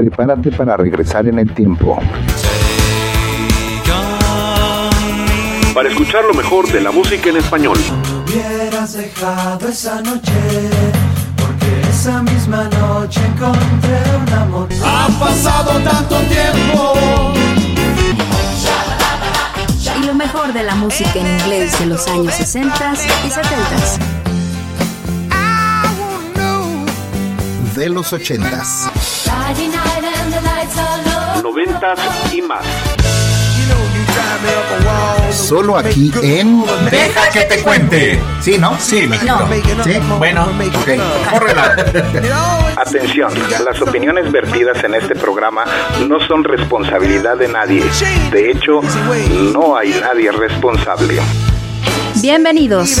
Prepárate para regresar en el tiempo. Para escuchar lo mejor de la música en español. hubieras dejado esa noche, porque esa misma noche encontré un amor. Ha pasado tanto tiempo. Y lo mejor de la música en inglés de los años 60 y 70. De los ochentas. Noventas y más. Solo aquí en Deja que te cuente. Sí, ¿no? Sí, me No. Sí, Bueno, ok. córrela. Atención, las opiniones vertidas en este programa no son responsabilidad de nadie. De hecho, no hay nadie responsable. Bienvenidos.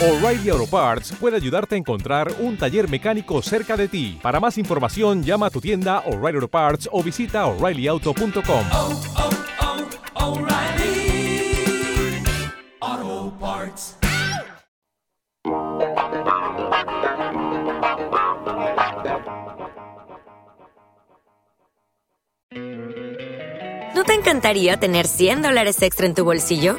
O'Reilly Auto Parts puede ayudarte a encontrar un taller mecánico cerca de ti. Para más información, llama a tu tienda O'Reilly Auto Parts o visita oreillyauto.com. O'Reilly Auto Parts. ¿No te encantaría tener 100 dólares extra en tu bolsillo?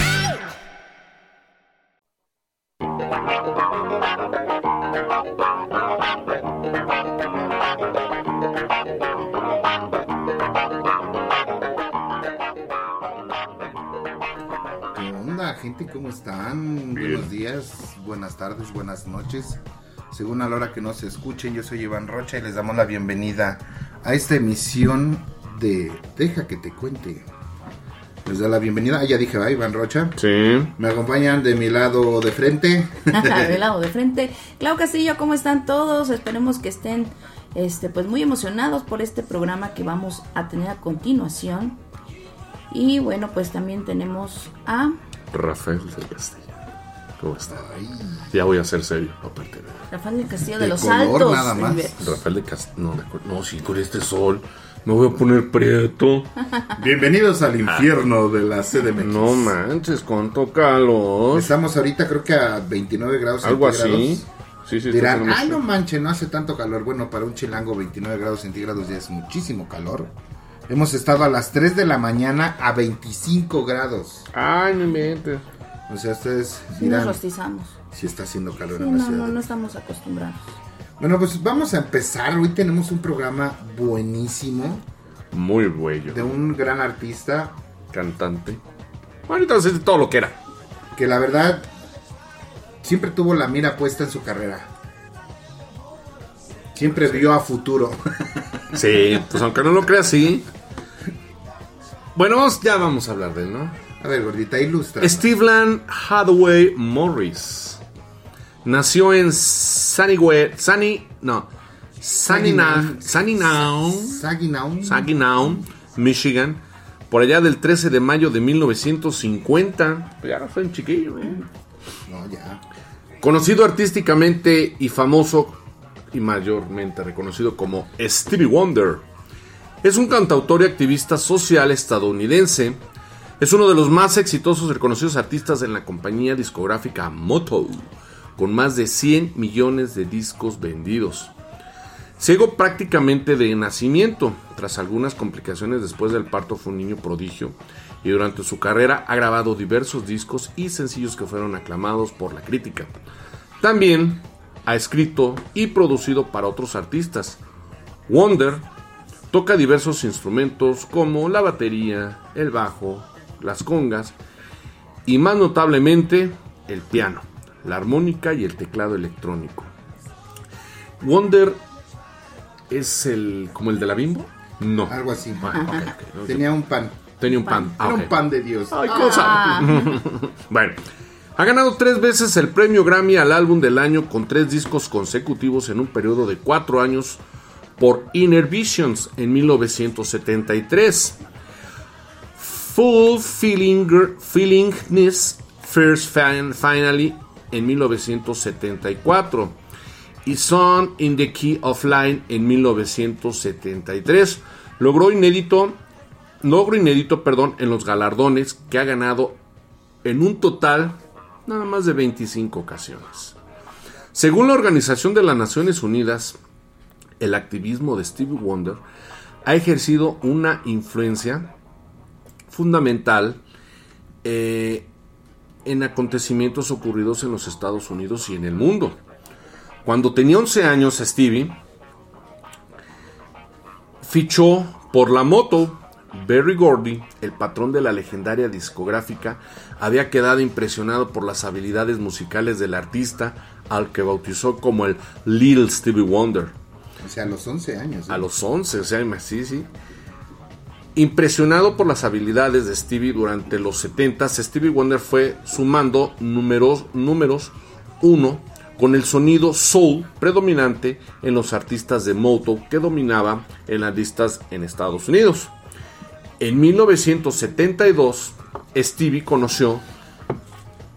Gente? ¿Cómo están? Buenos días, buenas tardes, buenas noches. Según a la hora que nos escuchen, yo soy Iván Rocha y les damos la bienvenida a esta emisión de Deja que te cuente. Les da la bienvenida. Ah, ya dije, ¿va, Iván Rocha? Sí. Me acompañan de mi lado de frente. de lado de frente. Clau Castillo, ¿cómo están todos? Esperemos que estén este, pues muy emocionados por este programa que vamos a tener a continuación. Y bueno, pues también tenemos a Rafael del Castillo. ¿Cómo está? Ya voy a ser serio, aparte de. Rafael del Castillo de, De los color Altos. nada más. Rafael de Castillo. No, no, sí, con este sol. Me voy a poner prieto. Bienvenidos al infierno de la CDMX. No manches, cuánto calor. Estamos ahorita creo que a 29 grados Algo centígrados. así. Sí, sí, Dirán, ay no manches, no hace tanto calor. Bueno, para un chilango 29 grados centígrados ya es muchísimo calor. Hemos estado a las 3 de la mañana a 25 grados. Ay, no inventes. O sea, ustedes Sí nos dirán rostizamos. si está haciendo calor Sí, en la no, ciudad. no, no estamos acostumbrados. Bueno, pues vamos a empezar. Hoy tenemos un programa buenísimo Muy bello. de un gran artista Cantante. Ahorita sé todo lo que era. que la verdad siempre tuvo la mira puesta en su carrera. Siempre vio a futuro. Sí, pues aunque no lo creas, sí. Bueno, ya vamos a hablar de él, ¿no? A ver, gordita, ilustra. Steveland Hathaway Morris. Nació en Sunnyway, Sunny, no, Saginaw. Saginaw, Michigan, por allá del 13 de mayo de 1950. Ya no fue un chiquillo, ¿eh? No, ya. Conocido artísticamente y famoso y mayormente reconocido como Stevie Wonder. Es un cantautor y activista social estadounidense. Es uno de los más exitosos y reconocidos artistas en la compañía discográfica Motown, con más de 100 millones de discos vendidos. Ciego prácticamente de nacimiento, tras algunas complicaciones después del parto fue un niño prodigio y durante su carrera ha grabado diversos discos y sencillos que fueron aclamados por la crítica. También ha escrito y producido para otros artistas. Wonder toca diversos instrumentos como la batería, el bajo, las congas y más notablemente el piano, la armónica y el teclado electrónico. Wonder es el como el de la Bimbo? No. Algo así. Ah. Tenía un pan. Tenía un pan. Ah, Era un pan de Dios. Ay, cosa. bueno, ha ganado tres veces el premio Grammy al álbum del año con tres discos consecutivos en un periodo de cuatro años por Inner Visions en 1973. Full Feeling, Feelingness First Fin- Finally en 1974 y Son in the Key of Line en 1973. Logró inédito, logro inédito, perdón, en los galardones que ha ganado en un total nada más de 25 ocasiones. Según la Organización de las Naciones Unidas, el activismo de Stevie Wonder ha ejercido una influencia fundamental eh, en acontecimientos ocurridos en los Estados Unidos y en el mundo. Cuando tenía 11 años, Stevie fichó por la moto. Berry Gordy, el patrón de la legendaria discográfica, había quedado impresionado por las habilidades musicales del artista, al que bautizó como el Little Stevie Wonder. O sea, a los 11 años. ¿eh? A los 11, o sea, sí, sí. Impresionado por las habilidades de Stevie durante los 70, Stevie Wonder fue sumando números, números uno con el sonido soul predominante en los artistas de Motown que dominaba en las listas en Estados Unidos. En 1972, Stevie conoció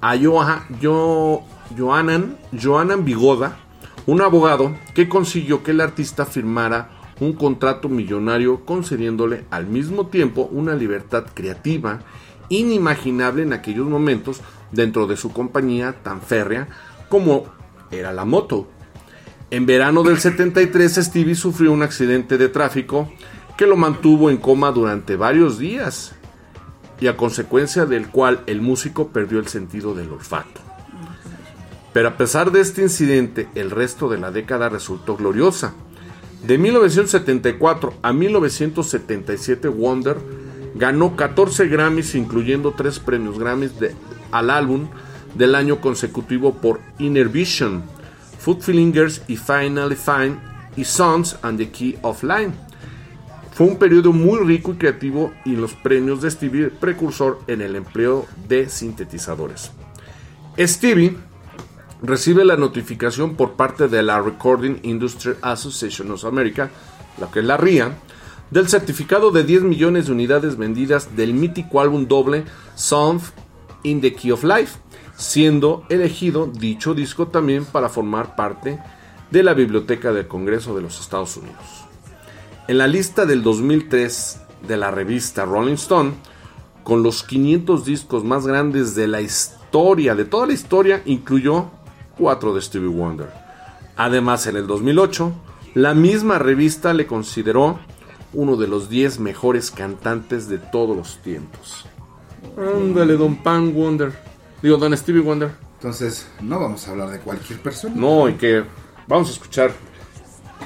a Joa- Jo- Johanan, Johanan Bigoda, un abogado que consiguió que el artista firmara un contrato millonario concediéndole al mismo tiempo una libertad creativa inimaginable en aquellos momentos dentro de su compañía tan férrea como era la moto. En verano del 73 Stevie sufrió un accidente de tráfico que lo mantuvo en coma durante varios días y a consecuencia del cual el músico perdió el sentido del olfato. Pero a pesar de este incidente, el resto de la década resultó gloriosa. De 1974 a 1977, Wonder ganó 14 Grammys, incluyendo 3 premios Grammys al álbum del año consecutivo por Inner Vision, Foot Fingers y Finally Fine y Sons and the Key of Line. Fue un periodo muy rico y creativo y los premios de Stevie precursor en el empleo de sintetizadores. Stevie recibe la notificación por parte de la Recording Industry Association of America, lo que es la RIA, del certificado de 10 millones de unidades vendidas del mítico álbum doble Song in the Key of Life, siendo elegido dicho disco también para formar parte de la Biblioteca del Congreso de los Estados Unidos. En la lista del 2003 de la revista Rolling Stone, con los 500 discos más grandes de la historia, de toda la historia, incluyó cuatro de Stevie Wonder. Además, en el 2008, la misma revista le consideró uno de los 10 mejores cantantes de todos los tiempos. Ándale, don Pan Wonder. Digo, don Stevie Wonder. Entonces, no vamos a hablar de cualquier persona. No, y que vamos a escuchar.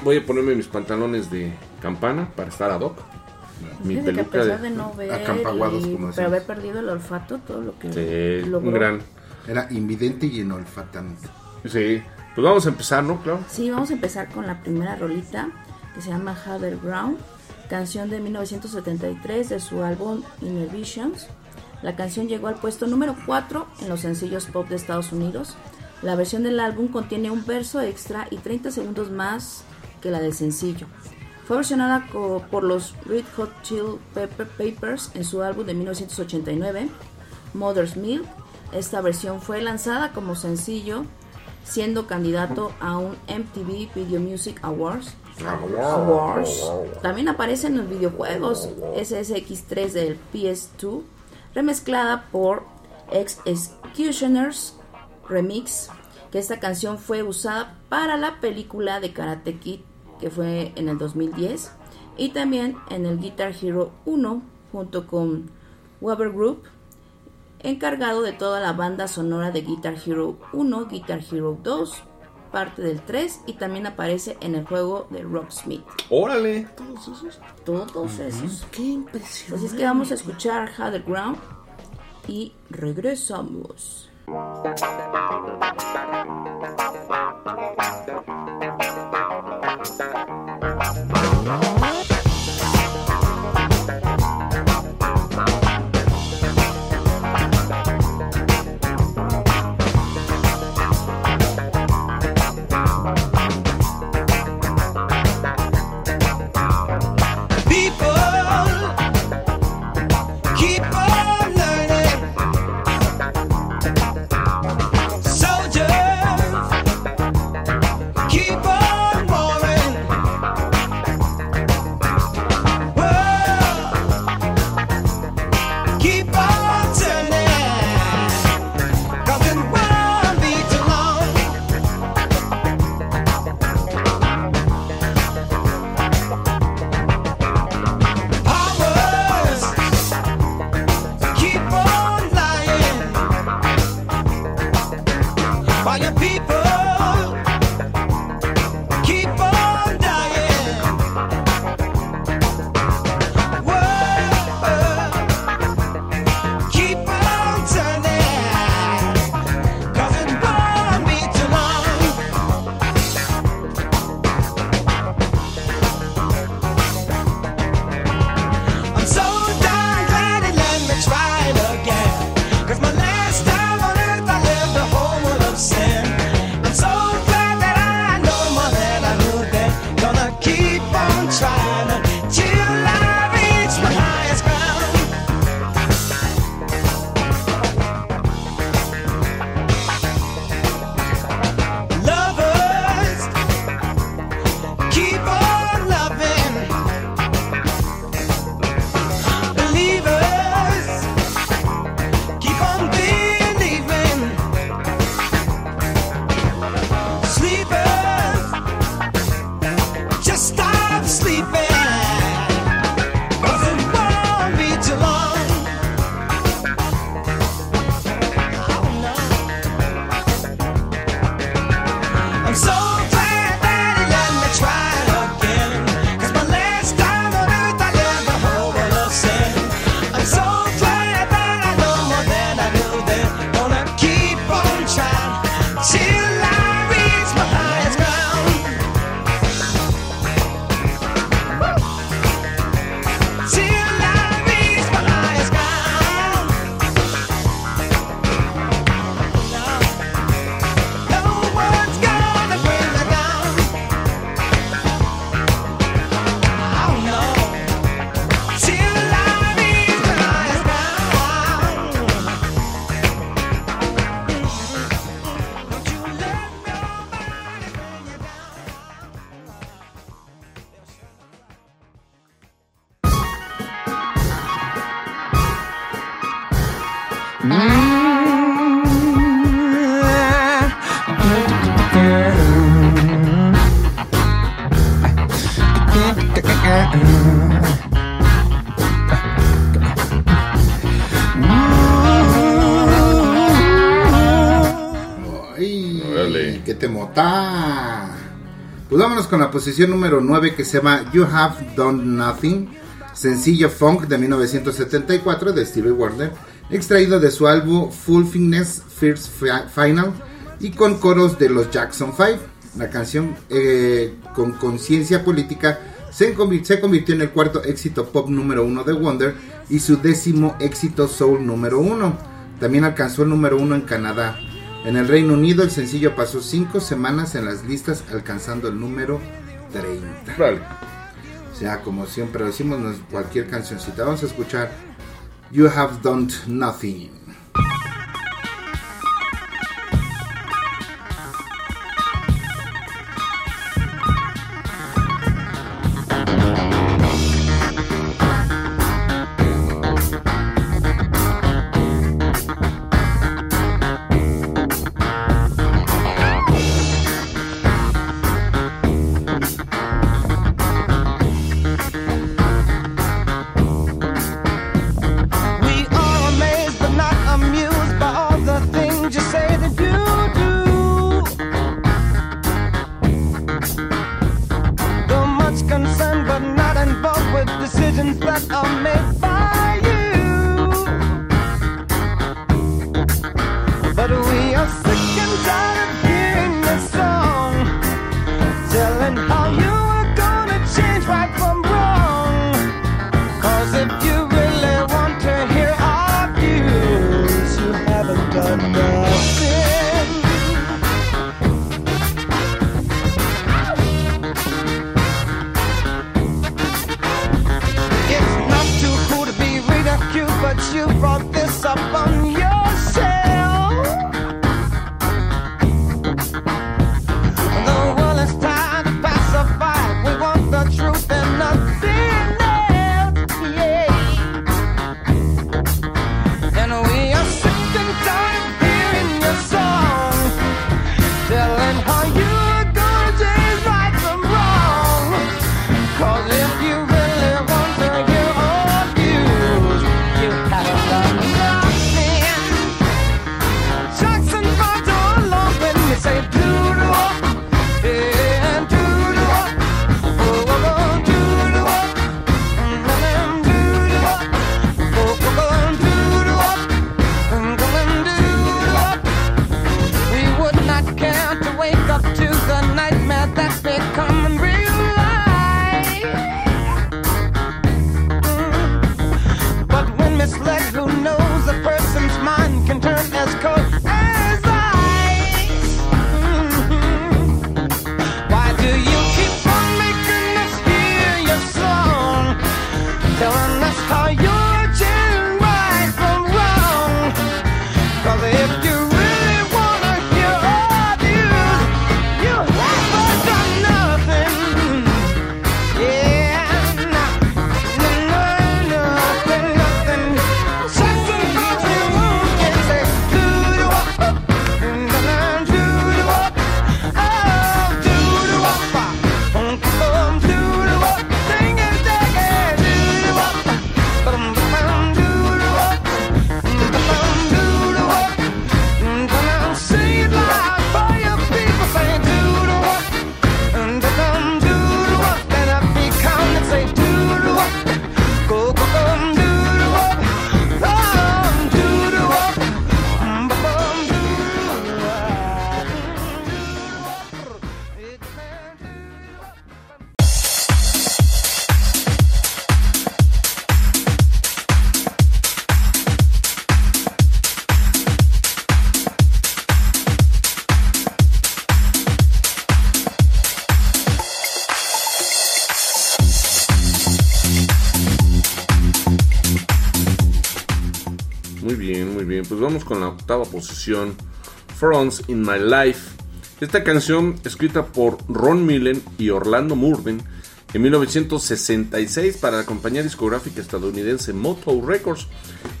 Voy a ponerme mis pantalones de campana para estar ad hoc. Mi Fíjate que a peluca pesar de... de no ver acampaguados, y- como pero haber perdido el olfato, todo lo que Sí, logró. un gran. Era invidente y enolfatante. Sí, pues vamos a empezar, ¿no? Claro. Sí, vamos a empezar con la primera rolita que se llama Harder Ground, canción de 1973 de su álbum Inner Visions. La canción llegó al puesto número 4 en los sencillos pop de Estados Unidos. La versión del álbum contiene un verso extra y 30 segundos más que la del sencillo. Fue versionada por los Red Hot Chili Pepper Papers en su álbum de 1989, Mother's Milk. Esta versión fue lanzada como sencillo, siendo candidato a un MTV Video Music Awards. Awards. También aparece en los videojuegos SSX3 del PS2, remezclada por Ex Executioners Remix, que esta canción fue usada para la película de Karate Kid, que fue en el 2010, y también en el Guitar Hero 1, junto con Weber Group, encargado de toda la banda sonora de Guitar Hero 1, Guitar Hero 2, parte del 3 y también aparece en el juego de Rocksmith. Órale. Todos esos. Todos esos. Qué impresionante. Así es que vamos a escuchar Harder Ground y regresamos. Temotá. Pues vámonos con la posición número 9 que se llama You Have Done Nothing, sencillo funk de 1974 de Stevie Wonder, extraído de su álbum Full Fitness First Final y con coros de los Jackson 5. La canción eh, con conciencia política se convirtió, en el cuarto éxito pop número uno de Wonder y su décimo éxito soul número uno. También alcanzó el número uno en Canadá. En el Reino Unido el sencillo pasó 5 semanas en las listas alcanzando el número 30. O sea, como siempre decimos, cualquier cancioncita. Vamos a escuchar You Have Done Nothing. vamos con la octava posición, Fronts in My Life. Esta canción, escrita por Ron Millen y Orlando Murden en 1966 para la compañía discográfica estadounidense Motown Records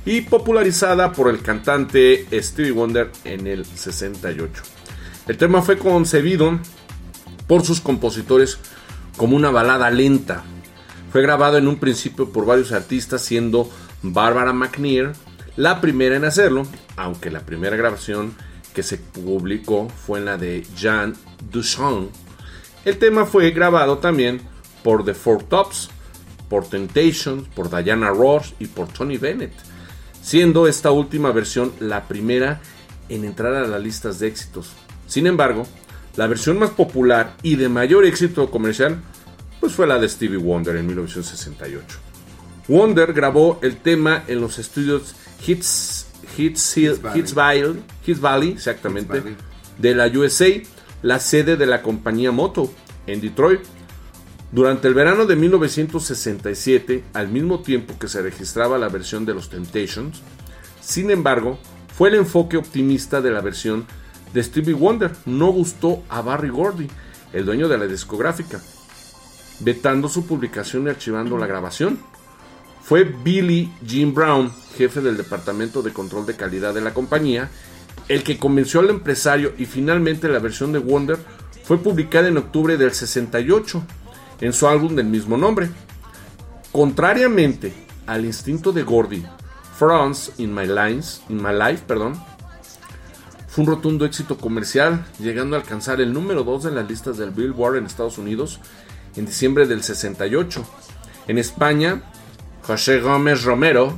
y popularizada por el cantante Stevie Wonder en el 68. El tema fue concebido por sus compositores como una balada lenta. Fue grabado en un principio por varios artistas siendo Barbara McNear, la primera en hacerlo, aunque la primera grabación que se publicó fue en la de Jean Duchamp. El tema fue grabado también por The Four Tops, por Temptations, por Diana Ross y por Tony Bennett, siendo esta última versión la primera en entrar a las listas de éxitos. Sin embargo, la versión más popular y de mayor éxito comercial pues fue la de Stevie Wonder en 1968. Wonder grabó el tema en los estudios Hits, Hits, Hill- Hits Valley. Hits Valley, Hits Valley, exactamente, Hits Valley. de la USA, la sede de la compañía Moto en Detroit. Durante el verano de 1967, al mismo tiempo que se registraba la versión de los Temptations, sin embargo, fue el enfoque optimista de la versión de Stevie Wonder. No gustó a Barry Gordy, el dueño de la discográfica, vetando su publicación y archivando la grabación. Fue Billy Jim Brown, jefe del Departamento de Control de Calidad de la compañía, el que convenció al empresario y finalmente la versión de Wonder fue publicada en octubre del 68 en su álbum del mismo nombre. Contrariamente al instinto de Gordy, France in My Lines, in My Life, perdón, fue un rotundo éxito comercial, llegando a alcanzar el número 2 en las listas del Billboard en Estados Unidos en diciembre del 68. En España, José Gómez Romero,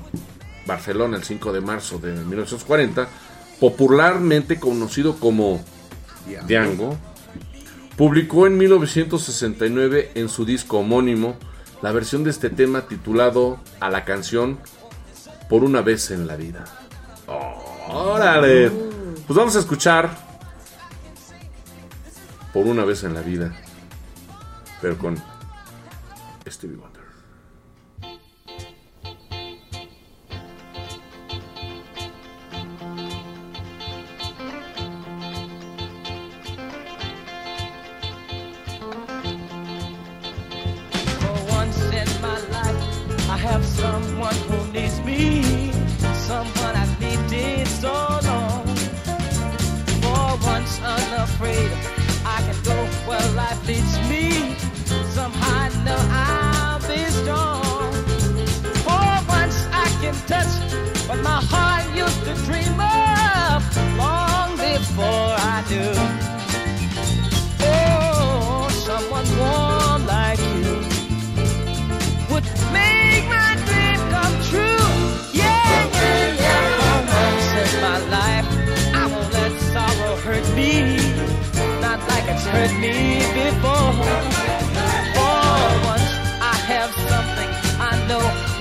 Barcelona el 5 de marzo de 1940, popularmente conocido como Diango, publicó en 1969 en su disco homónimo la versión de este tema titulado a la canción Por una vez en la vida. ¡Órale! Pues vamos a escuchar Por una vez en la vida, pero con Stevie Wonder.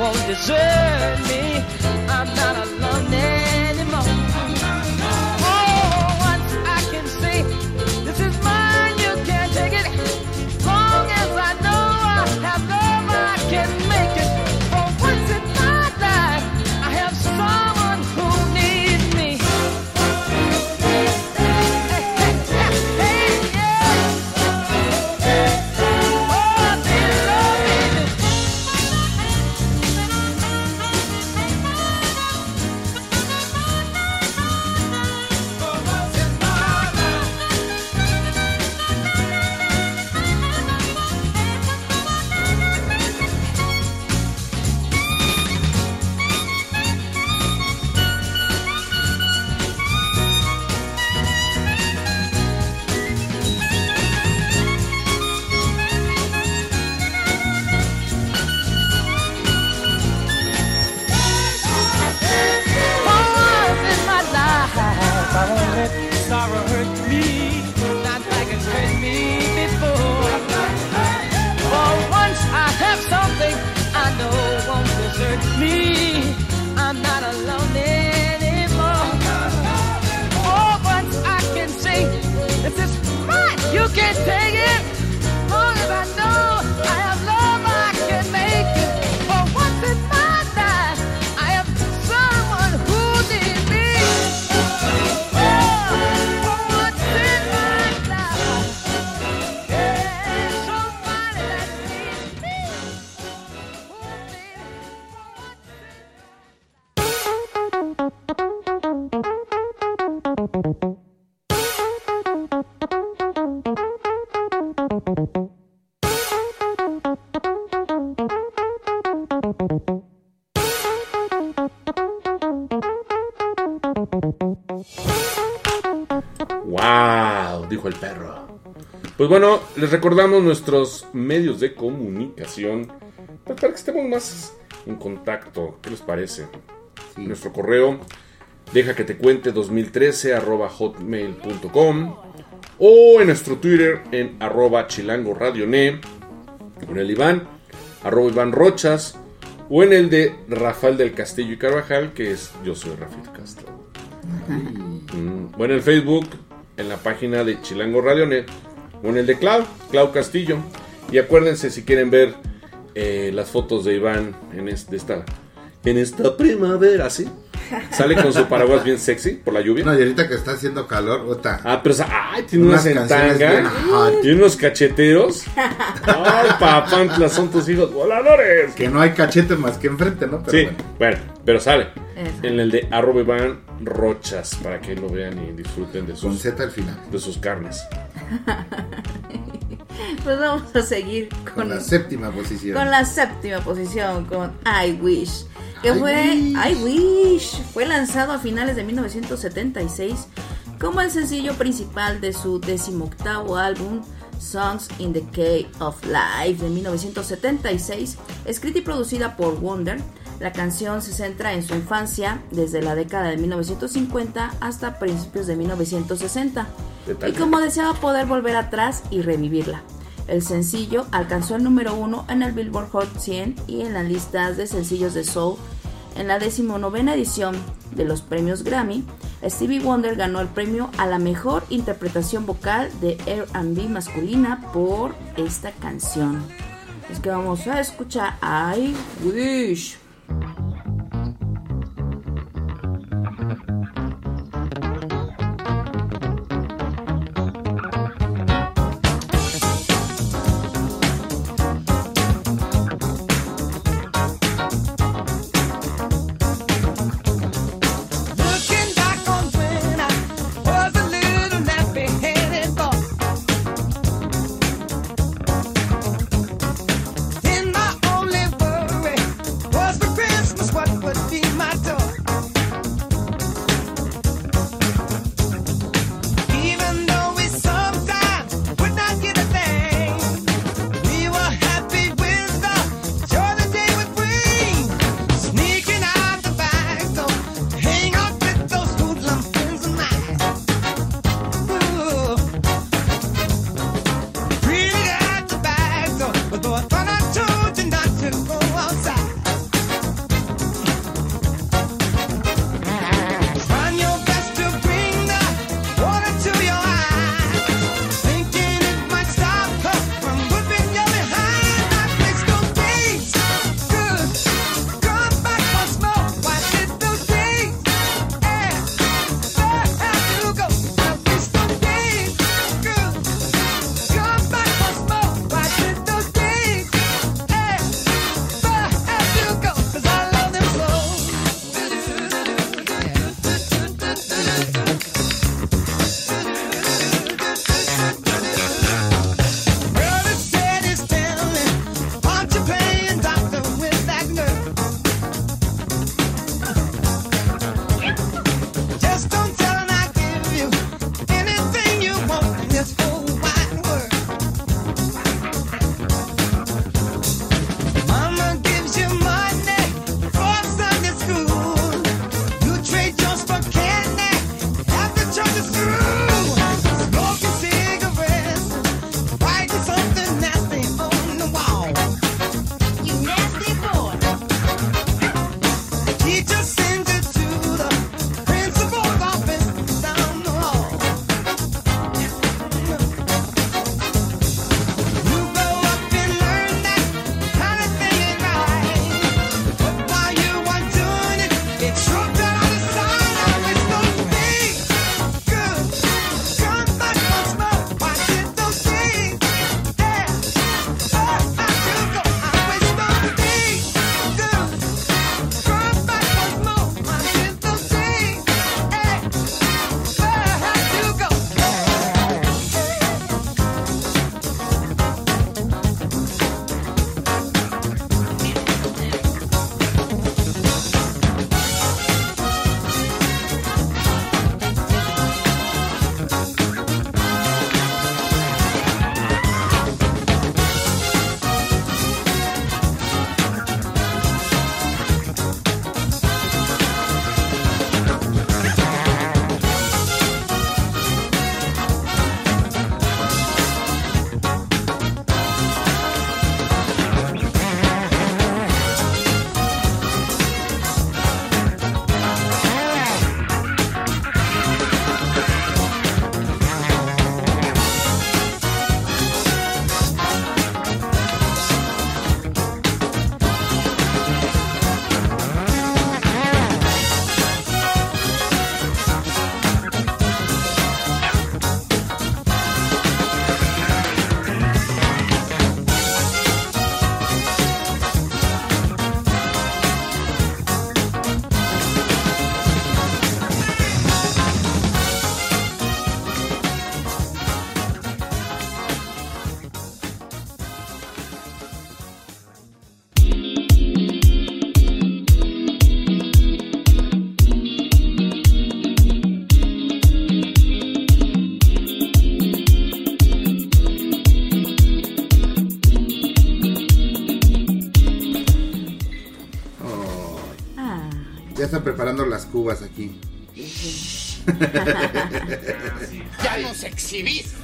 Won't desert bueno, les recordamos nuestros medios de comunicación para que estemos más en contacto. ¿Qué les parece? Nuestro correo deja que te cuente 2013 arroba hotmail.com o en nuestro Twitter en arroba chilango radioné con el Iván arroba Iván Rochas o en el de Rafael del Castillo y Carvajal que es yo soy Rafael Castro. Mm, O en el Facebook en la página de Chilango Radionet o en el de Clau, Clau Castillo. Y acuérdense si quieren ver eh, las fotos de Iván en este, esta, en esta primavera, ¿sí? Sale con su paraguas bien sexy por la lluvia. No, y ahorita que está haciendo calor, puta. Ah, pero o sea, ay, tiene Unas unas tiene unos cacheteros. Ay, papantla, son tus hijos voladores. Que no hay cachete más que enfrente, ¿no? Pero Sí, bueno. bueno, pero sale Eso. en el de arroba Iván Rochas para que lo vean y disfruten de Con sus, Z al final. de sus carnes. Pues vamos a seguir Con con, la séptima posición. con la séptima posición, con I Wish. Que I fue Wish. I Wish. Fue lanzado a finales de 1976 como el sencillo principal de su decimoctavo álbum Songs in the Key of Life de 1976, escrita y producida por Wonder. La canción se centra en su infancia desde la década de 1950 hasta principios de 1960 Detalle. y como deseaba poder volver atrás y revivirla. El sencillo alcanzó el número uno en el Billboard Hot 100 y en las listas de sencillos de Soul. En la decimonovena edición de los premios Grammy, Stevie Wonder ganó el premio a la mejor interpretación vocal de R&B masculina por esta canción. Es que vamos a escuchar I Wish. Cubas aquí. Ya nos exhibiste.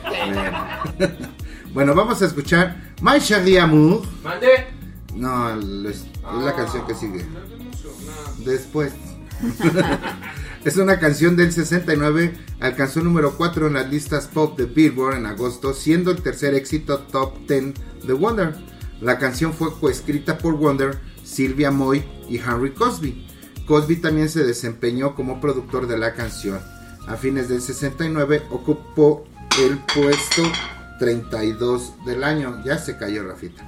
Bueno, vamos a escuchar My Chérie Amour. Mande. No, es, la canción que sigue. Después. es una canción del 69, alcanzó número 4 en las listas pop de Billboard en agosto, siendo el tercer éxito top 10 de Wonder. La canción fue coescrita por Wonder, Sylvia Moy y Henry Cosby. Cosby también se desempeñó como productor de la canción. A fines del 69 ocupó el puesto 32 del año. Ya se cayó Rafita.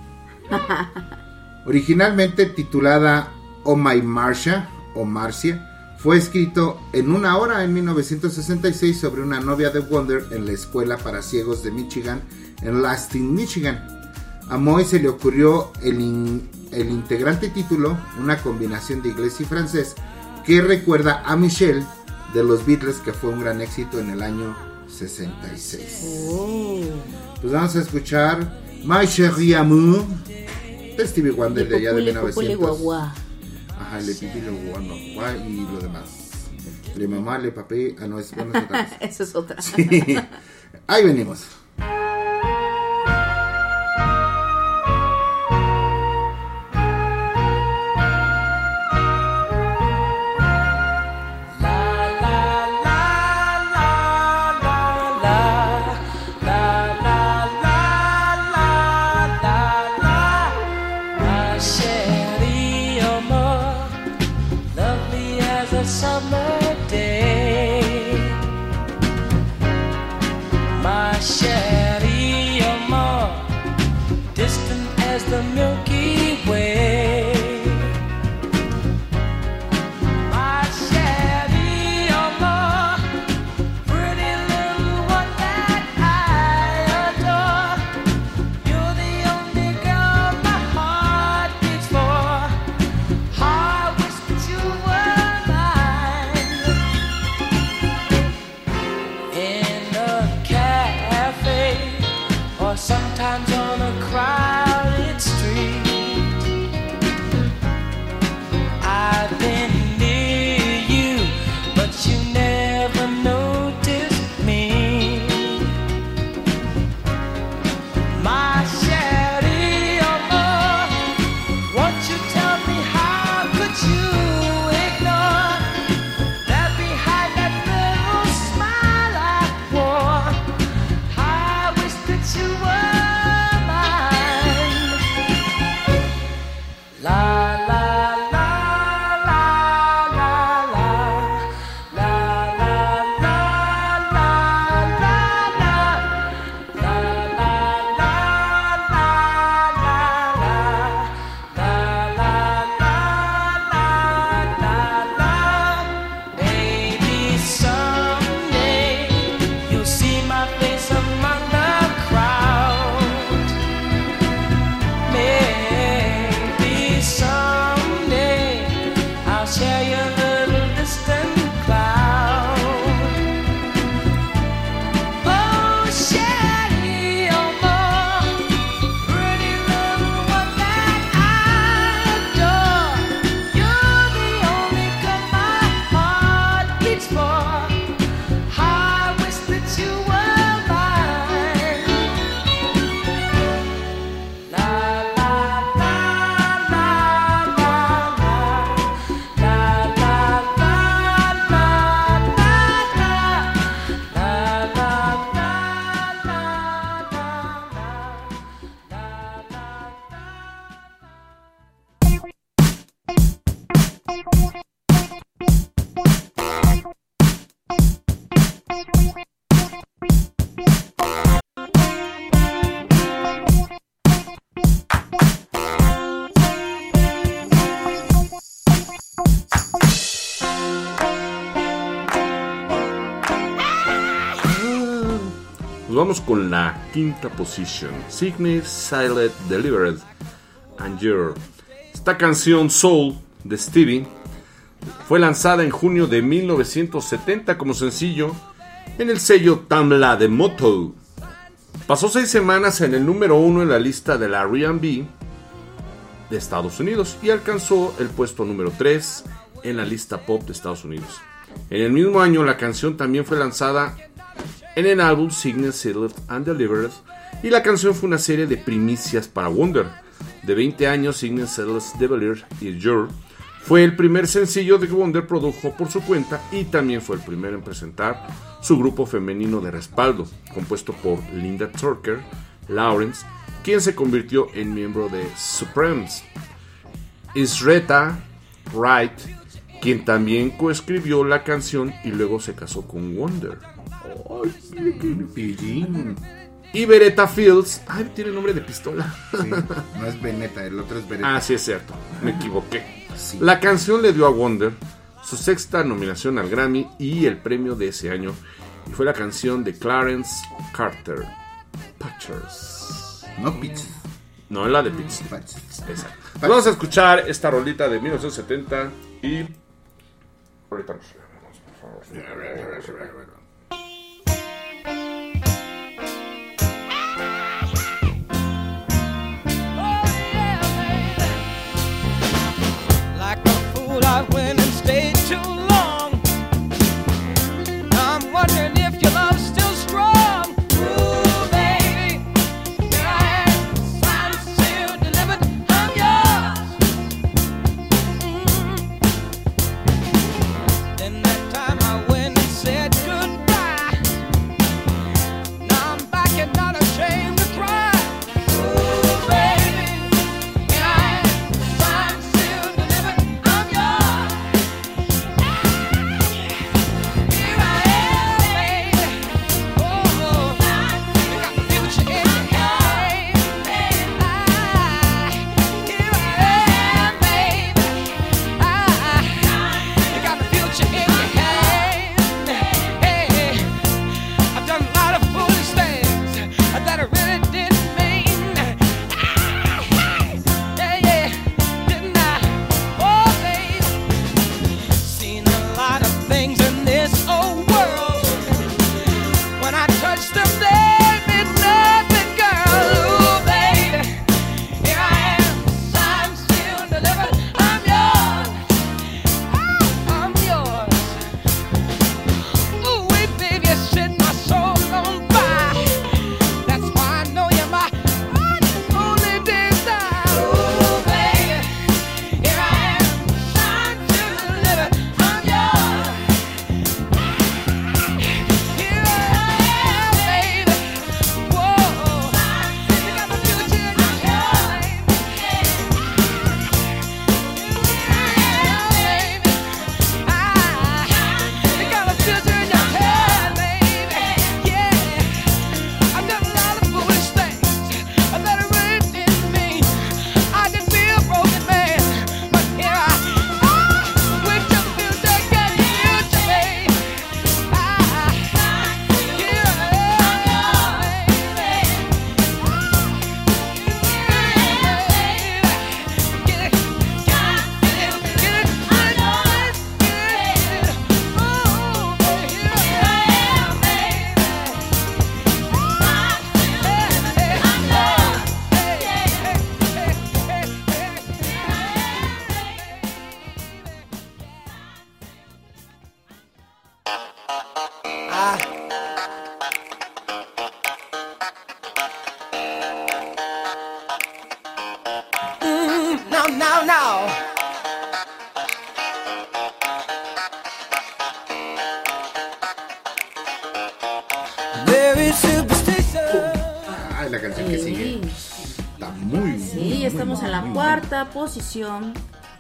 Originalmente titulada Oh My Marcia o Marcia, fue escrito en una hora en 1966 sobre una novia de Wonder en la escuela para ciegos de Michigan en Lasting, Michigan. A Moy se le ocurrió el, in- el integrante título, una combinación de inglés y francés, que recuerda a Michelle de los Beatles, que fue un gran éxito en el año 66. Pues vamos a escuchar My Chérie Amour de Stevie Wonder de allá de 1900. Ajá, le pipi, le guau, no, y lo demás. Le mamá, le papé, ah no, es, bueno, es otra. Esa es otra. Sí. Ahí venimos. Con la quinta posición. Signe Silent Delivered and Your. Esta canción Soul de Stevie fue lanzada en junio de 1970 como sencillo en el sello Tamla de Moto. Pasó seis semanas en el número uno en la lista de la R&B de Estados Unidos y alcanzó el puesto número 3 en la lista pop de Estados Unidos. En el mismo año, la canción también fue lanzada en el álbum Signal Sealed and Delivered y la canción fue una serie de primicias para Wonder. De 20 años, Signal Sealed Delivered y Your fue el primer sencillo que Wonder produjo por su cuenta y también fue el primero en presentar su grupo femenino de respaldo, compuesto por Linda Turker, Lawrence, quien se convirtió en miembro de Supremes. Isreta Wright, quien también coescribió la canción y luego se casó con Wonder. Y Beretta Fields, ay, tiene nombre de pistola. Sí, no es Beneta, el otro es Beretta. Ah, sí es cierto, me equivoqué. La canción le dio a Wonder su sexta nominación al Grammy y el premio de ese año. Y fue la canción de Clarence Carter, Patchers. No Pitch. No, es la de Pitch. Esa. Vamos a escuchar esta rolita de 1970 y... Ahorita nos vemos, por favor.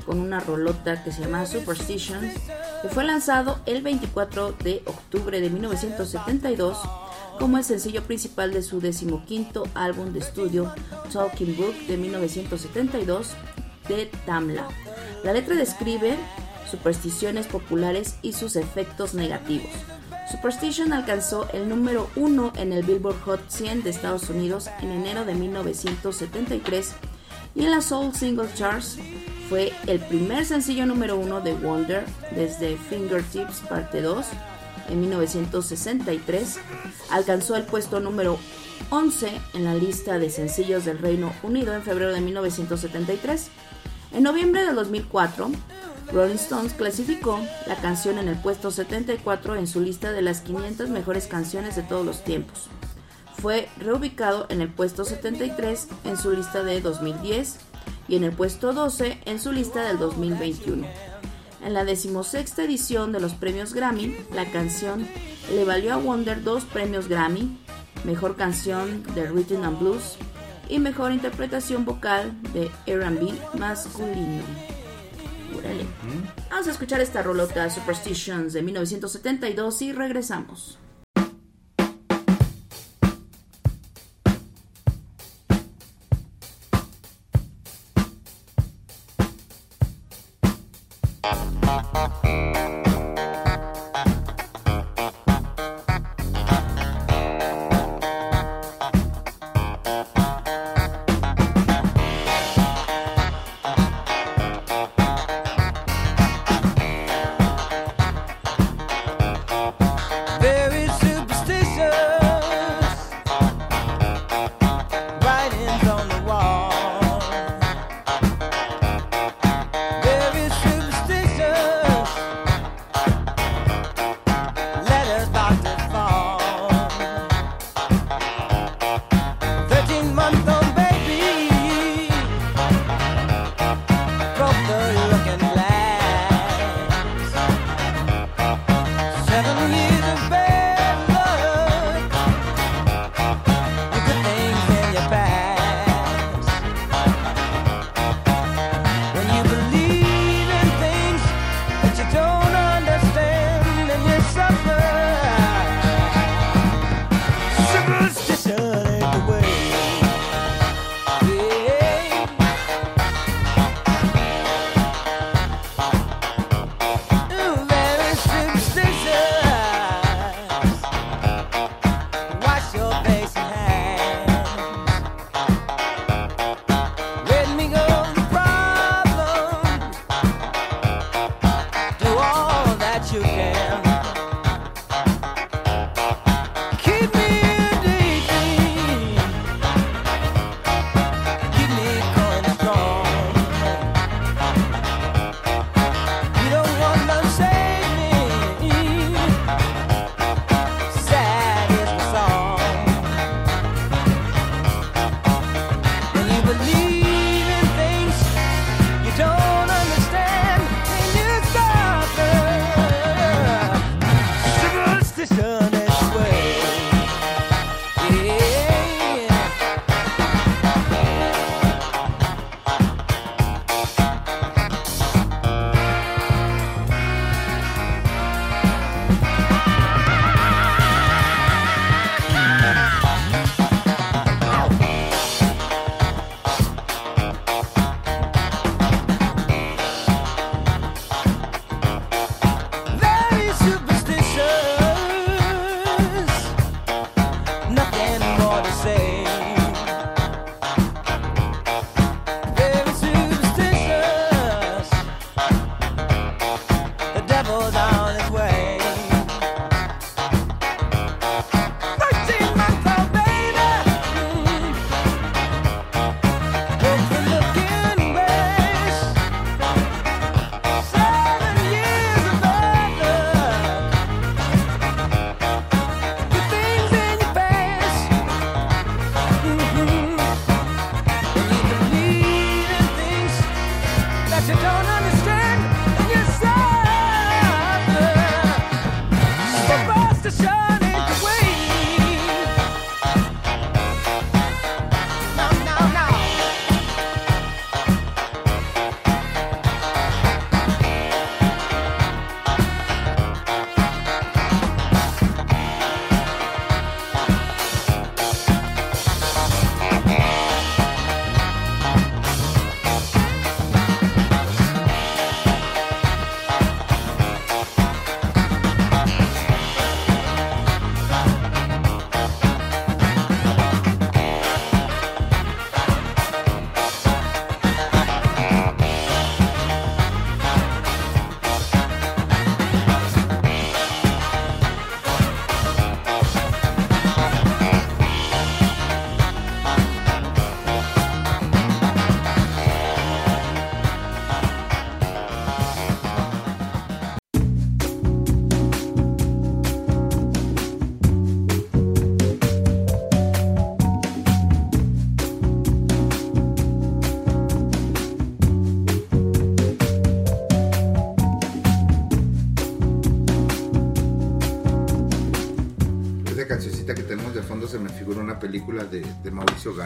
Con una rolota que se llama Superstitions, que fue lanzado el 24 de octubre de 1972 como el sencillo principal de su decimoquinto álbum de estudio Talking Book de 1972 de Tamla. La letra describe supersticiones populares y sus efectos negativos. Superstition alcanzó el número uno en el Billboard Hot 100 de Estados Unidos en enero de 1973 y en la Soul Single Charts fue el primer sencillo número uno de Wonder desde Fingertips Parte 2 en 1963. Alcanzó el puesto número 11 en la lista de sencillos del Reino Unido en febrero de 1973. En noviembre de 2004, Rolling Stones clasificó la canción en el puesto 74 en su lista de las 500 mejores canciones de todos los tiempos fue reubicado en el puesto 73 en su lista de 2010 y en el puesto 12 en su lista del 2021. En la decimosexta edición de los premios Grammy, la canción le valió a Wonder dos premios Grammy, Mejor Canción de Rhythm and Blues y Mejor Interpretación Vocal de RB Masculino. Vamos a escuchar esta rolota Superstitions de 1972 y regresamos.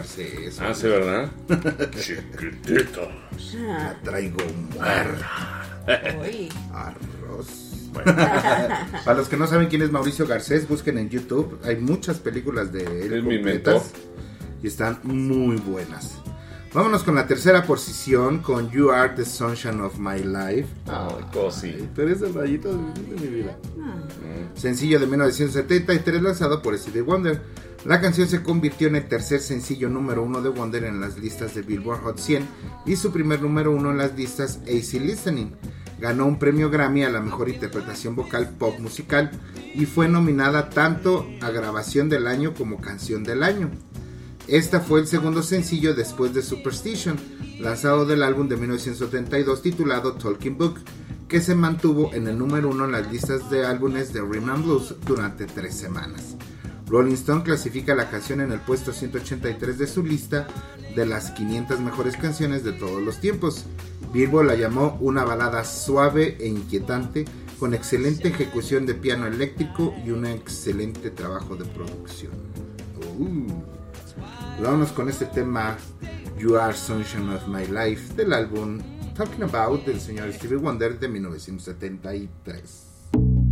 Mauricio Garcés. Ah, sí, ¿verdad? Chiquititos. La traigo muerta. Uy. Arroz. Para los que no saben quién es Mauricio Garcés, busquen en YouTube. Hay muchas películas de él Es mi completas y están muy buenas. Vámonos con la tercera posición con You Are the Sunshine of My Life. Ay, cosi. Pero es el rayito de, de mi vida. Sencillo de 1973 lanzado por Stevie Wonder. La canción se convirtió en el tercer sencillo número uno de Wonder en las listas de Billboard Hot 100 y su primer número uno en las listas AC Listening. Ganó un premio Grammy a la mejor interpretación vocal pop musical y fue nominada tanto a grabación del año como canción del año. Esta fue el segundo sencillo después de Superstition, lanzado del álbum de 1972 titulado Talking Book, que se mantuvo en el número uno en las listas de álbumes de Rhythm and Blues durante tres semanas. Rolling Stone clasifica la canción en el puesto 183 de su lista de las 500 mejores canciones de todos los tiempos. Billboard la llamó una balada suave e inquietante, con excelente ejecución de piano eléctrico y un excelente trabajo de producción. Uh. Vámonos con este tema You Are Sunshine of My Life del álbum Talking About del señor Stevie Wonder de 1973.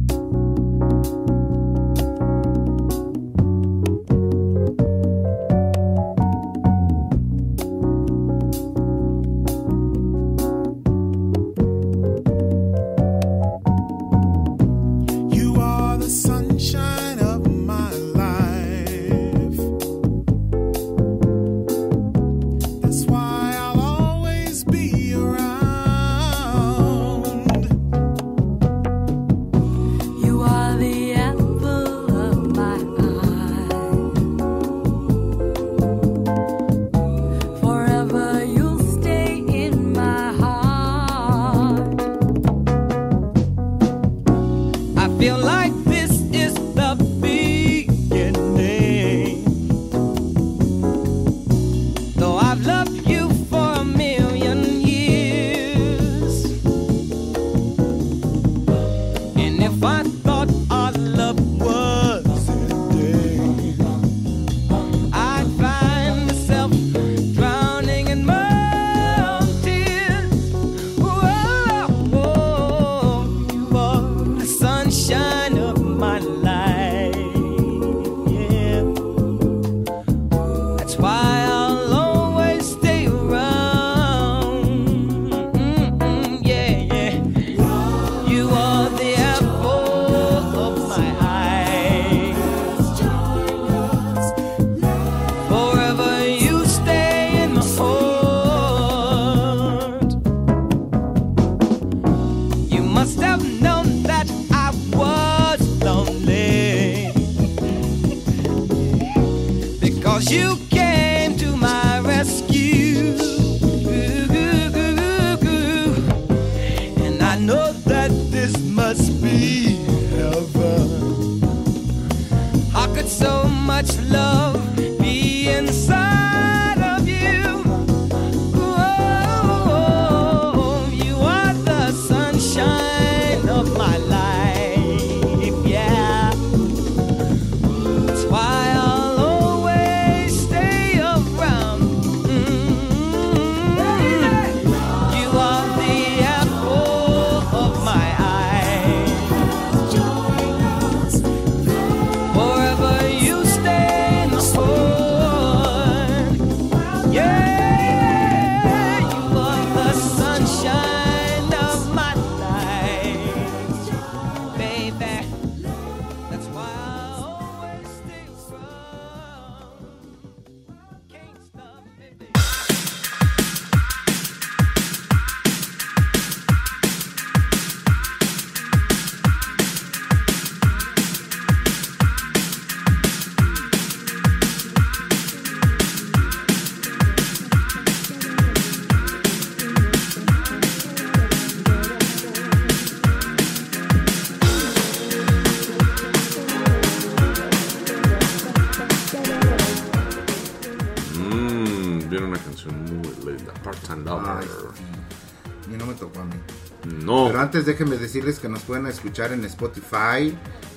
Antes déjenme decirles que nos pueden escuchar en Spotify,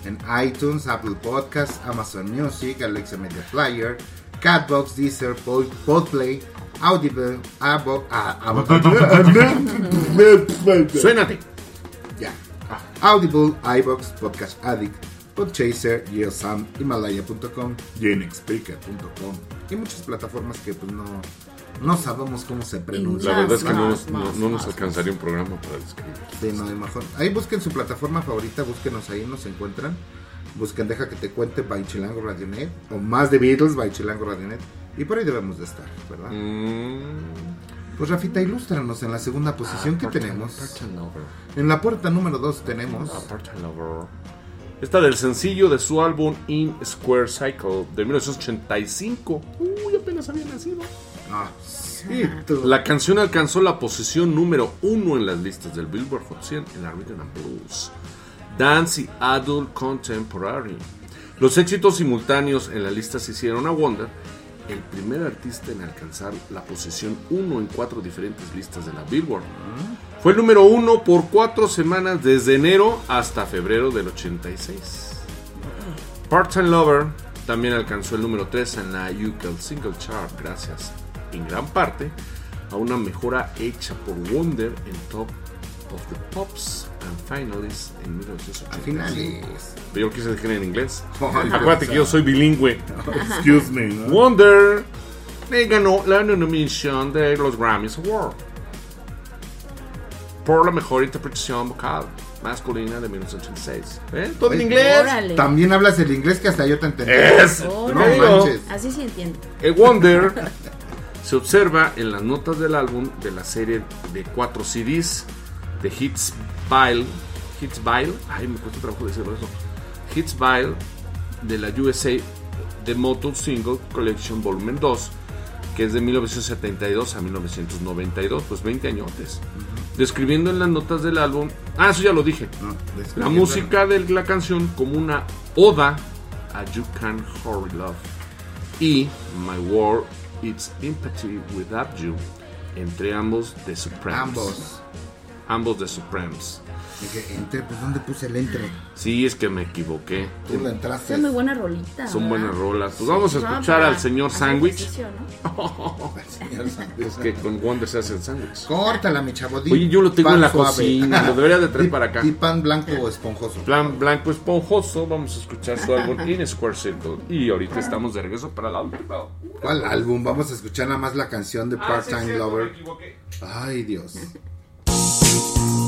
en iTunes, Apple Podcasts, Amazon Music, Alexa Media Player, Catbox, Deezer, Pod- Podplay, Audible, Abo, ah, Abo- Suénate. Ya. Audible, iBox, Podcast Addict, Podchaser, GeoSound, Himalaya.com, GenXpeaker.com y muchas plataformas que pues no, no sabemos cómo se pronuncian. La verdad es que no, Más, nos- no- nos más, alcanzaría un programa para describir. Sí, no, de mejor. Ahí busquen su plataforma favorita, búsquenos ahí, nos encuentran. Busquen Deja que te cuente by Chilango Radionet o más de Beatles by Chilango Radionet. Y por ahí debemos de estar, ¿verdad? Pues Rafita, ilústranos en la segunda posición que tenemos. En la puerta número 2 tenemos. Esta del sencillo de su álbum In Square Cycle de 1985. Uy, apenas había nacido. La canción alcanzó la posición número uno en las listas del Billboard Hot 100 en la Rhythm and Blues, Dance y Adult Contemporary. Los éxitos simultáneos en la lista se hicieron a Wonder, el primer artista en alcanzar la posición uno en cuatro diferentes listas de la Billboard. Fue el número uno por cuatro semanas desde enero hasta febrero del 86. Part-Time Lover también alcanzó el número 3 en la UK Single Chart gracias, en gran parte, a una mejora hecha por Wonder en Top of the Pops and Finalists en 1985. Finales. Pero yo quise dejar en inglés. Ay, Acuérdate que yo soy bilingüe. Excuse me, ¿no? Wonder le ganó la nominación de los Grammys Award por la mejor interpretación vocal masculina de 1986. ¿Eh? Todo en inglés. Órale. También hablas el inglés que hasta yo te entendí. Es- No manches. Así sí entiendo. El Wonder se observa en las notas del álbum de la serie de cuatro CDs de Hits Vile. Hits Vile. Ay, me cuesta trabajo decirlo eso. Hits Vile de la USA de Moto Single Collection Volumen 2, que es de 1972 a 1992, pues 20 añotes. Describiendo en las notas del álbum. Ah, eso ya lo dije. No, La música de la canción como una oda a You Can Hurry Love y My World It's Empathy Without You entre ambos de Supremes. Ambos. Ambos de Supremes. Dije, entre, pues ¿dónde puse el entre? Sí, es que me equivoqué. Tú le entraste. Es muy buena rolita. Son ¿verdad? buenas rolas. Pues vamos a escuchar para al señor ejercicio, ¿no? Es que con Wonder se hace el sándwich. Córtala, mi chavo. di Oye, yo lo tengo pan en la suave. cocina. Lo debería de traer Di- para acá. di pan blanco o esponjoso. Plan blanco esponjoso. Vamos a escuchar su álbum In Square Circle. Y ahorita estamos de regreso para el álbum. ¿Cuál álbum? Vamos a escuchar nada más la canción de Ah, Part-Time Lover. Ay, Dios.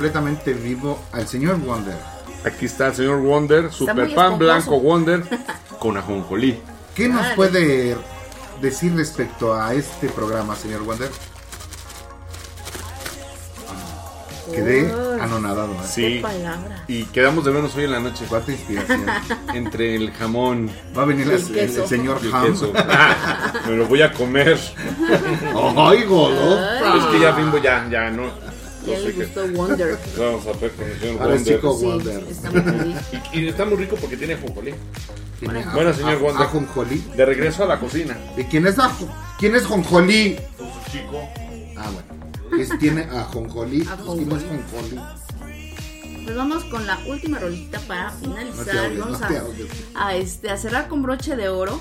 completamente vivo al señor Wonder. Aquí está el señor Wonder, super pan blanco Wonder con ajonjolí. ¿Qué nos Ah, puede decir respecto a este programa, señor Wonder? Quedé anonadado. ¿eh? Sí. Y quedamos de vernos hoy en la noche. Cuánta inspiración. Entre el jamón. Va a venir el señor Ham. queso. Me lo voy a comer. ¡Ay, golosa! Es que ya Bimbo ya, ya no. Ya le gustó Wonder. Vamos a ver con el señor Ahora Wonder. chico Sí, está muy. Y, y está muy rico porque tiene ajonjolí. A- Bueno, señor a- Wonder. ajonjolí. De regreso a la cocina. ¿Y quién es, ajo- ¿quién es Jonjolí? Su chico. Ah, bueno. Es, tiene ajonjolí. Ajonjolí. ¿Quién es Jonjolí? Pues vamos con la última rolita para No te finalizar. vamos no te ahogues. a, este, a cerrar con broche de oro.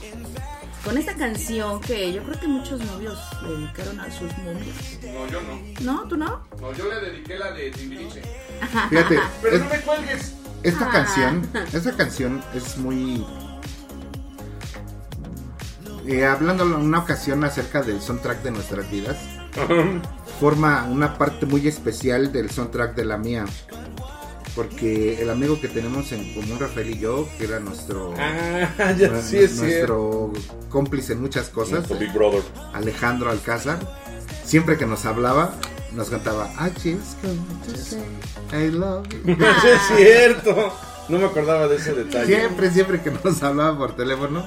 Con esta canción que yo creo que muchos novios le dedicaron a sus novios. No, yo no. ¿No? ¿Tú no? No, yo le dediqué la de Timbiriche. Fíjate, Pero es- no me cuelgues. esta Ah. canción, esta canción es muy... Eh, hablando en una ocasión acerca del soundtrack de nuestras vidas, forma una parte muy especial del soundtrack de la mía. Porque el amigo que tenemos en común, Rafael y yo, que era nuestro, Ah, ya nue- sí es nuestro cómplice en muchas cosas, Nuestro Big Brother. Alejandro Alcázar, siempre que nos hablaba, nos cantaba I just to say I love you. Sí es cierto. No me acordaba de ese detalle. Siempre, siempre que nos hablaba por teléfono,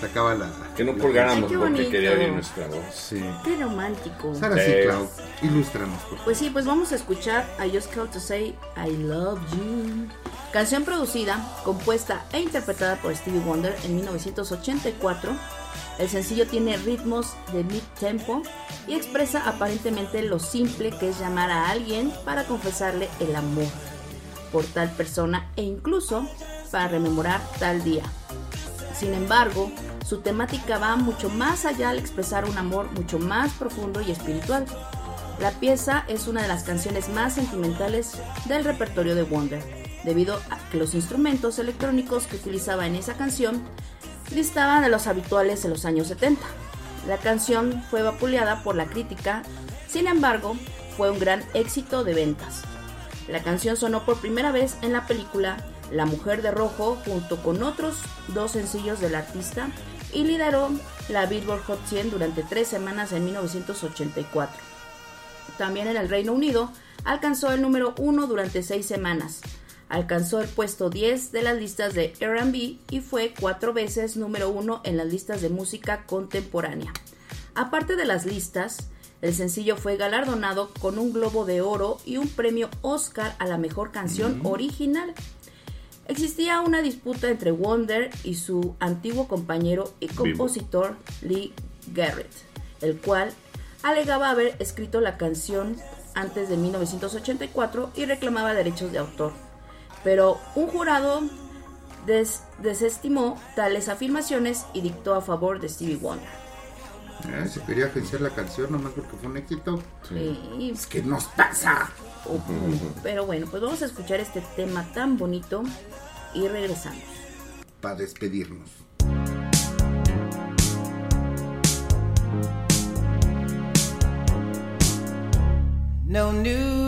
sacaba la. Que no la- colgáramos Ay, porque bonito. quería oír nuestra voz. Sí. Qué romántico. Sara Sí. Clau, ilústranos, por favor. Pues sí, pues vamos a escuchar I Just Called to Say I Love You. Canción producida, compuesta e interpretada por Stevie Wonder en 1984. El sencillo tiene ritmos de mid-tempo y expresa aparentemente lo simple que es llamar a alguien para confesarle el amor por tal persona e incluso para rememorar tal día. Sin embargo, su temática va mucho más allá al expresar un amor mucho más profundo y espiritual. La pieza es una de las canciones más sentimentales del repertorio de Wonder, debido a que los instrumentos electrónicos que utilizaba en esa canción distaban de los habituales en los años 70. La canción fue vapuleada por la crítica, sin embargo, fue un gran éxito de ventas. La canción sonó por primera vez en la película La Mujer de Rojo junto con otros dos sencillos del artista y lideró la Billboard Hot 100 durante tres semanas en 1984. También en el Reino Unido alcanzó el número uno durante seis semanas. Alcanzó el puesto 10 de las listas de RB y fue cuatro veces número uno en las listas de música contemporánea. Aparte de las listas, el sencillo fue galardonado con un Globo de Oro y un premio Oscar a la mejor canción original. Existía una disputa entre Wonder y su antiguo compañero y compositor Lee Garrett, el cual alegaba haber escrito la canción antes de 1984 y reclamaba derechos de autor. Pero un jurado des- desestimó tales afirmaciones y dictó a favor de Stevie Wonder. Eh, se quería agenciar la canción nomás porque fue un éxito. Sí. Es que nos pasa. Pero bueno, pues vamos a escuchar este tema tan bonito y regresamos. Para despedirnos. No New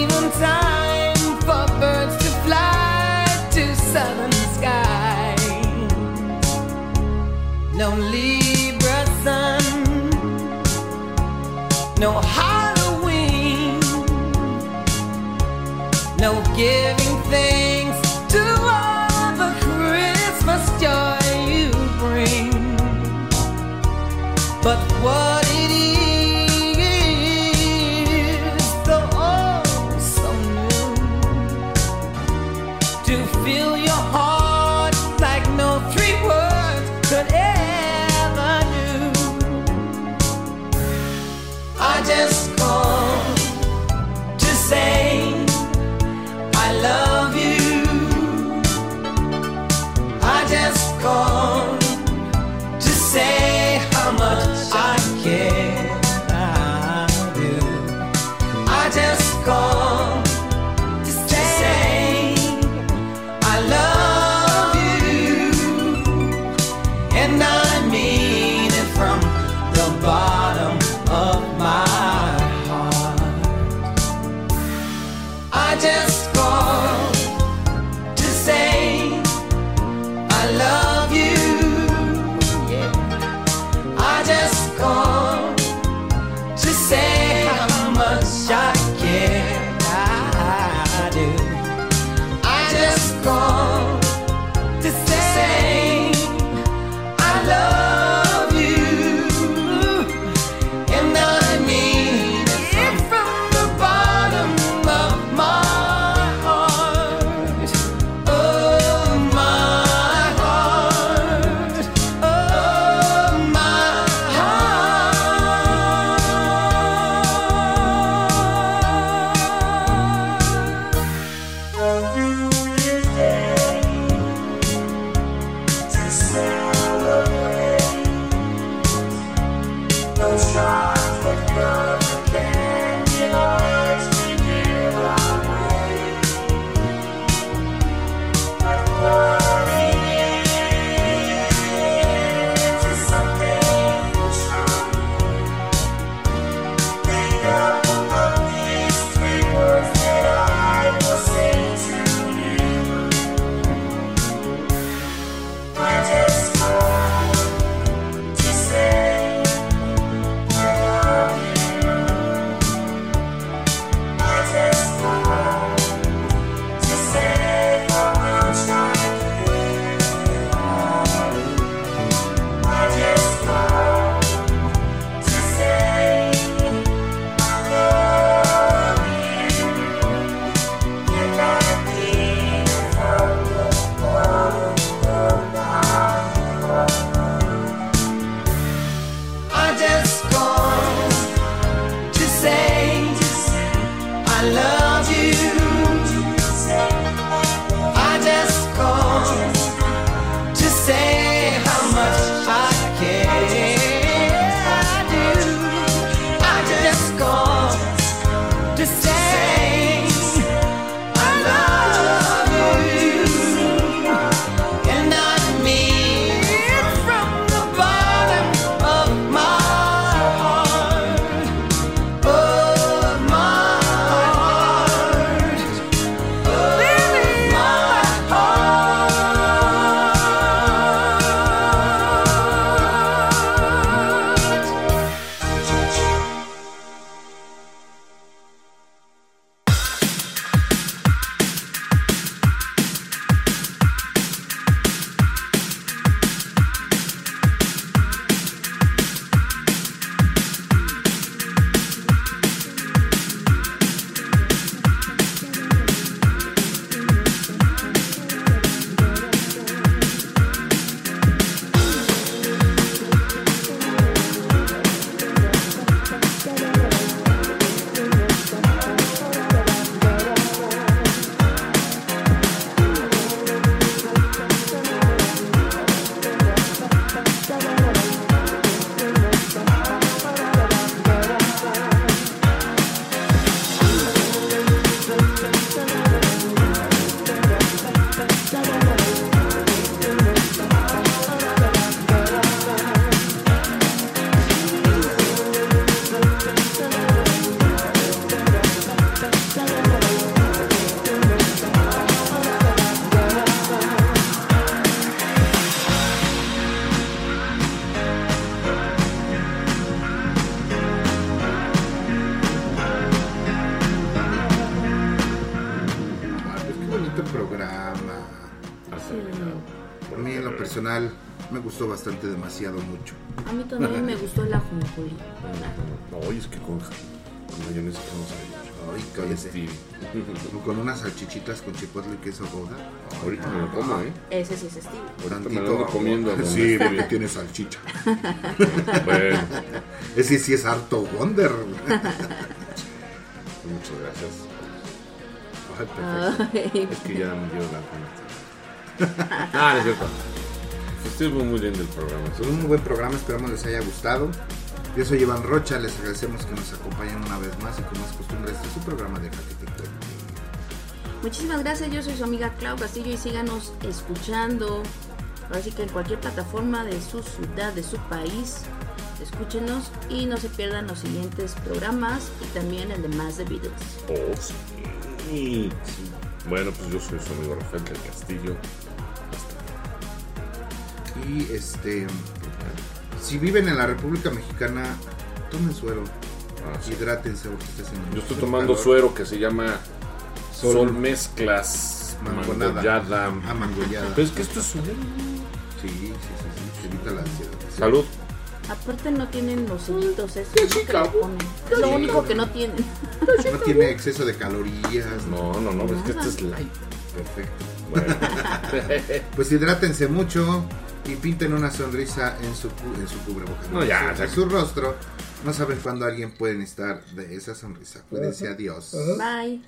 Libra sun, no mucho. A mí también me gustó el ajonjolí. Oye, es que con, con mayonesa que vamos a ver. Ay, cállate. Como Con unas salchichitas con chipotle y queso boda. Ahorita me lo como, ¿eh? Ese sí es Steve. Ahorita me lo ando comiendo. Sí, porque tiene salchicha. Bueno. Ese sí es harto Wonder. Muchas gracias. Ay, perfecto. Ay. Es que ya me dio la. Ah, no es cierto. Estuvo muy bien del programa. Fue un muy buen programa, esperamos les haya gustado. Yo soy Iván Rocha, les agradecemos que nos acompañen una vez más y como es costumbre, este es su programa de Cuente. Muchísimas gracias, yo soy su amiga Clau Castillo y síganos escuchando. Ahora sí que en cualquier plataforma de su ciudad, de su país, escúchenos y no se pierdan los siguientes programas y también el de Más de Beatles. Oh, sí. Sí. Bueno, pues yo soy su amigo Rafael del Castillo. Y este, si viven en la República Mexicana, tomen suero. Hidrátense porque está haciendo Yo estoy tomando calor. suero que se llama Sol- Sol, Mezclas. Mangollada. Ah, mangollada. Pero es que esto es suero. Sí, sí, sí, sí, evita la ansiedad. Salud. Aparte no tienen los sellitos esos ¿no? que le ponen. Es lo Sí. único que no tienen. No tiene exceso de calorías. No, no, no, es que este es light. Perfecto. Bueno. Pues hidrátense mucho y pinten una sonrisa en su, en su cubrebocas. No, ya, en ya. su rostro. No saben cuándo alguien puede necesitar de esa sonrisa. Cuídense, adiós. Bye.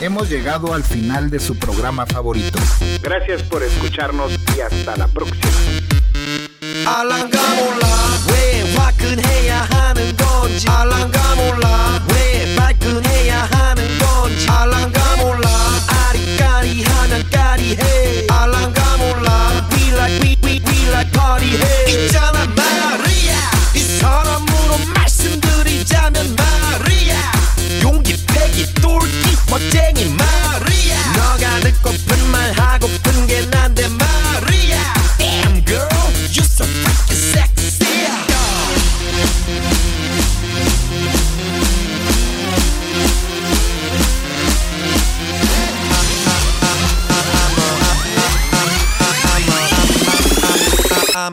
Hemos llegado al final de su programa favorito. Gracias por escucharnos y hasta la próxima. 건지? 알랑가 몰라. 왜 발끈해야 하는 건지? 알랑가 몰라. 아리까리 하면 까리해. 알랑가 몰라. We like we we we like party해. 있잖아 마리아